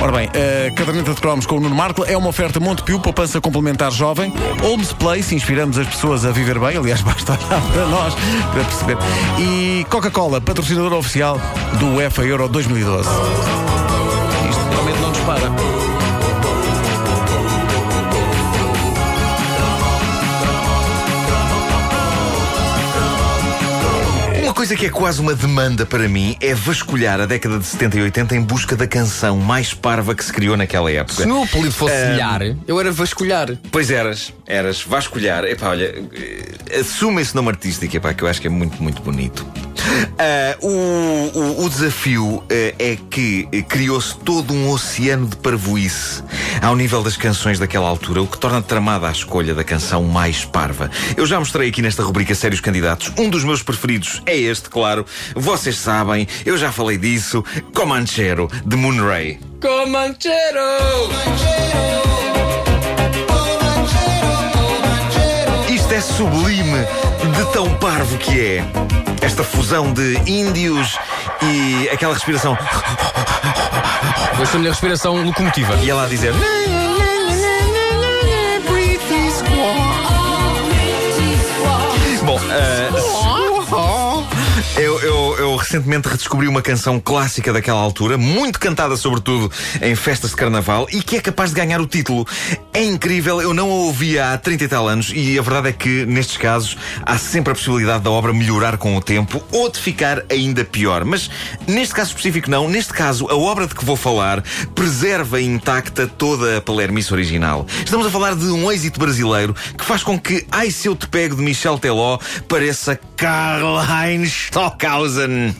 Ora bem, a caderneta de cromos com o Nuno Marco é uma oferta Montepio, poupança complementar jovem. Holmes Place, inspiramos as pessoas a viver bem. Aliás, basta olhar para nós para perceber. E Coca-Cola, patrocinador oficial do UEFA Euro 2012. Isto realmente não dispara. Coisa que é quase uma demanda para mim é vasculhar a década de 70 e 80 em busca da canção mais parva que se criou naquela época. Se o meu apelido fosse. Ilhar, eu era vasculhar. Pois eras, eras vasculhar. Epá, olha, assume esse nome artístico, epá, que eu acho que é muito, muito bonito. Ah, o, o- o desafio eh, é que criou-se todo um oceano de parvoíce ao nível das canções daquela altura, o que torna tramada a escolha da canção mais parva. Eu já mostrei aqui nesta rubrica Sérios Candidatos. Um dos meus preferidos é este, claro. Vocês sabem, eu já falei disso. Comanchero, de Moonray. Comanchero! Isto é sublime de tão parvo que é. Esta fusão de índios e aquela respiração. Eu sou a minha respiração locomotiva. E ela a dizer. Recentemente redescobri uma canção clássica daquela altura, muito cantada sobretudo em festas de carnaval e que é capaz de ganhar o título. É incrível, eu não a ouvia há 30 e tal anos e a verdade é que nestes casos há sempre a possibilidade da obra melhorar com o tempo ou de ficar ainda pior. Mas neste caso específico não, neste caso a obra de que vou falar preserva intacta toda a palermice original. Estamos a falar de um êxito brasileiro que faz com que Ai Se Eu Te Pego de Michel Teló pareça Karl-Heinz Stockhausen.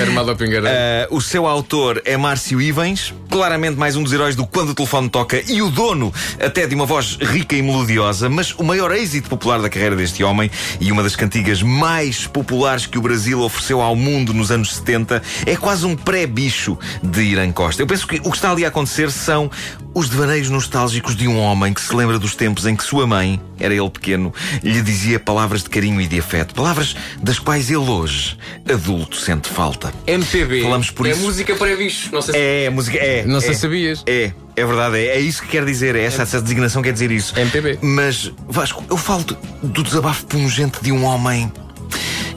Armado pingarão. Uh, o seu autor é Márcio Ivens, claramente mais um dos heróis do Quando o Telefone Toca e o dono até de uma voz rica e melodiosa, mas o maior êxito popular da carreira deste homem e uma das cantigas mais populares que o Brasil ofereceu ao mundo nos anos 70 é quase um pré-bicho de Irã Costa. Eu penso que o que está ali a acontecer são os devaneios nostálgicos de um homem que se lembra dos tempos em que sua mãe, era ele pequeno, lhe dizia palavras de carinho e de afeto, palavras das quais ele hoje, adulto, sente falta. MPB. falamos por é isso. música para bichos. Não sei se. É, a música é. Não sei é, se sabias. É, é verdade, é, é isso que quer dizer, é essa, essa designação quer dizer isso. MPB. Mas, Vasco, eu falo do, do desabafo pungente de um homem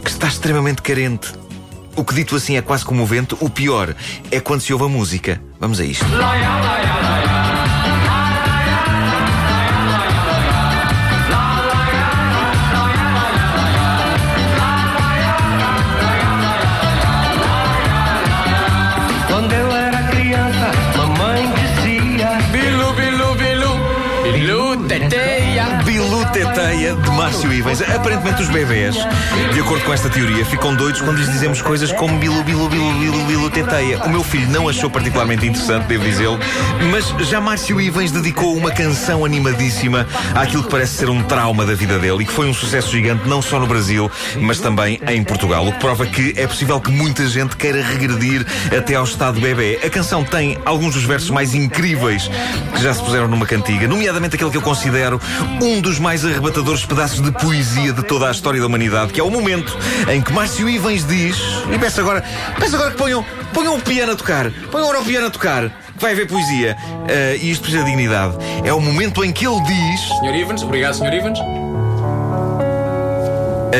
que está extremamente carente. O que dito assim é quase comovente. O pior é quando se ouve a música. Vamos a isto. Teteia de Márcio Ivens. Aparentemente os bebés, de acordo com esta teoria, ficam doidos quando lhes dizemos coisas como Bilu, Bilu, Bilu, Bilu, Bilu Teteia. O meu filho não achou particularmente interessante, devo dizê-lo, mas já Márcio Ivens dedicou uma canção animadíssima àquilo que parece ser um trauma da vida dele e que foi um sucesso gigante não só no Brasil, mas também em Portugal. O que prova que é possível que muita gente queira regredir até ao estado bebê. A canção tem alguns dos versos mais incríveis que já se puseram numa cantiga, nomeadamente aquele que eu considero um dos mais arrebatadores pedaços de poesia de toda a história da humanidade, que é o momento em que Márcio Ivens diz, e peço agora, peço agora que ponham, ponham o piano a tocar, ponham agora o piano a tocar, que vai haver poesia. Ah, e isto precisa de dignidade. É o momento em que ele diz. Senhor Ivans, obrigado, Senhor Ivans.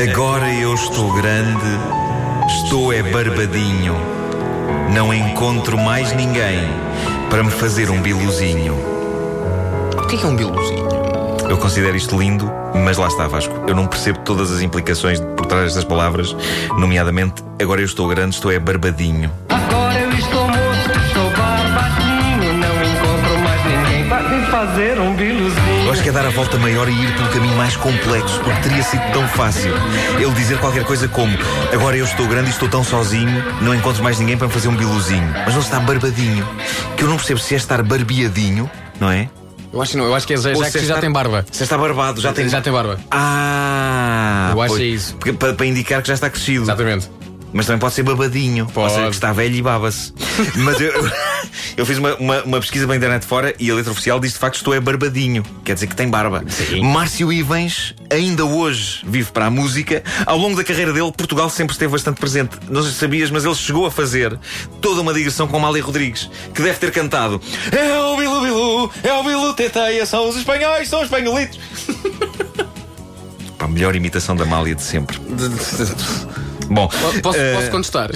Agora eu estou grande, estou é barbadinho. Não encontro mais ninguém para me fazer um biluzinho. O que é, que é um biluzinho? Eu considero isto lindo, mas lá está, Vasco. Eu não percebo todas as implicações por trás destas palavras, nomeadamente, agora eu estou grande, estou é barbadinho. Agora eu estou moço, estou barbadinho. Não encontro mais ninguém para me fazer um biluzinho. Eu acho que é dar a volta maior e ir pelo caminho mais complexo, porque teria sido tão fácil ele dizer qualquer coisa como agora eu estou grande e estou tão sozinho, não encontro mais ninguém para me fazer um biluzinho. Mas não está barbadinho, que eu não percebo se é estar barbeadinho, não é? Eu acho que não, eu acho que é já, Ou já que já tem barba. Se está barbado, já tem. Já tem barba. Ah! Eu acho pois. é isso. Porque- Para, para indicar que já está crescido. Exatamente. Mas também pode ser babadinho. Ou Pode. seja, que está velho e baba-se. Mas eu, Eu fiz uma, uma, uma pesquisa pela internet fora e a letra oficial diz de facto estou é barbadinho. Quer dizer que tem barba. Sim. Márcio Ivens ainda hoje vive para a música. Ao longo da carreira dele, Portugal sempre esteve bastante presente. Não sei se sabias, mas ele chegou a fazer toda uma digressão com Mália Rodrigues, que deve ter cantado É o Bilu Bilu, é o Bilu Teteia, são os espanhóis, são os espanholitos. A melhor imitação da Mália de sempre. Bom, Posso, eh, posso contestar?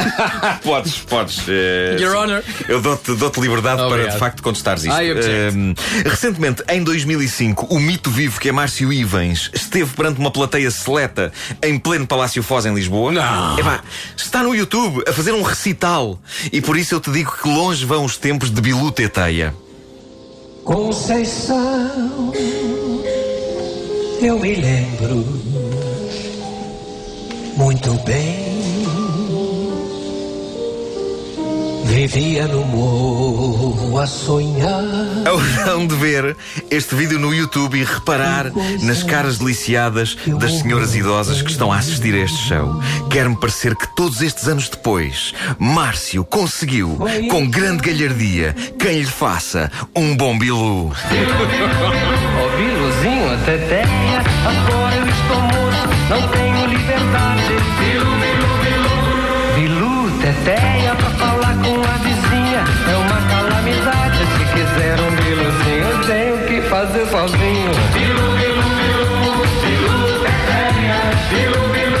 podes, podes. eh, Your Honor. Eu dou-te dou liberdade para Obrigado. de facto contestares isto. Ehm, recentemente, em 2005, o mito vivo que é Márcio Ivens esteve perante uma plateia seleta em pleno Palácio Foz, em Lisboa. Não. Epá, está no YouTube a fazer um recital. E por isso eu te digo que longe vão os tempos de Bilu Teteia. Conceição, eu me lembro muito bem. Vivia no morro a sonhar. Haverão de ver este vídeo no YouTube e reparar nas caras deliciadas das senhoras idosas que estão a assistir a este show. Quer-me parecer que todos estes anos depois, Márcio conseguiu, com grande galhardia, quem lhe faça um bom bilu. Ó Biluzinho, teteia, agora eu estou morto, não tenho liberdade. Sozinho. Bilu, bilu, bilu, bilu, teteia, bilu, bilu,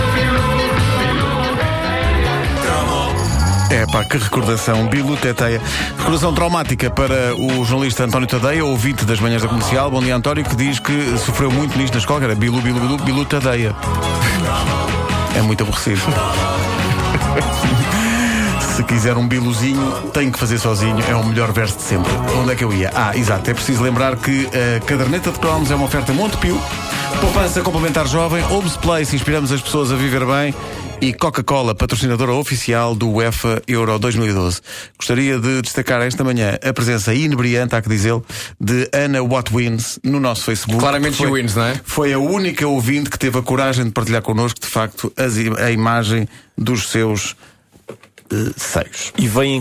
É pá, que recordação, Bilu Teteia. Recordação traumática para o jornalista António Tadeia, ouvinte das manhãs da comercial. Bom dia, António, que diz que sofreu muito nisto na escola, que era Bilu, Bilu, Bilu, Bilu Tadeia. É muito aborrecido. Se quiser um biluzinho, tem que fazer sozinho. É o melhor verso de sempre. Onde é que eu ia? Ah, exato. É preciso lembrar que a caderneta de cromos é uma oferta Montepio. Poupança complementar jovem. Homes Place. Inspiramos as pessoas a viver bem. E Coca-Cola, patrocinadora oficial do UEFA Euro 2012. Gostaria de destacar esta manhã a presença inebriante, há que dizê-lo, de Ana Watwins no nosso Facebook. Claramente Foi- wins, não é? Foi a única ouvinte que teve a coragem de partilhar connosco, de facto, a imagem dos seus eh, seios. E vem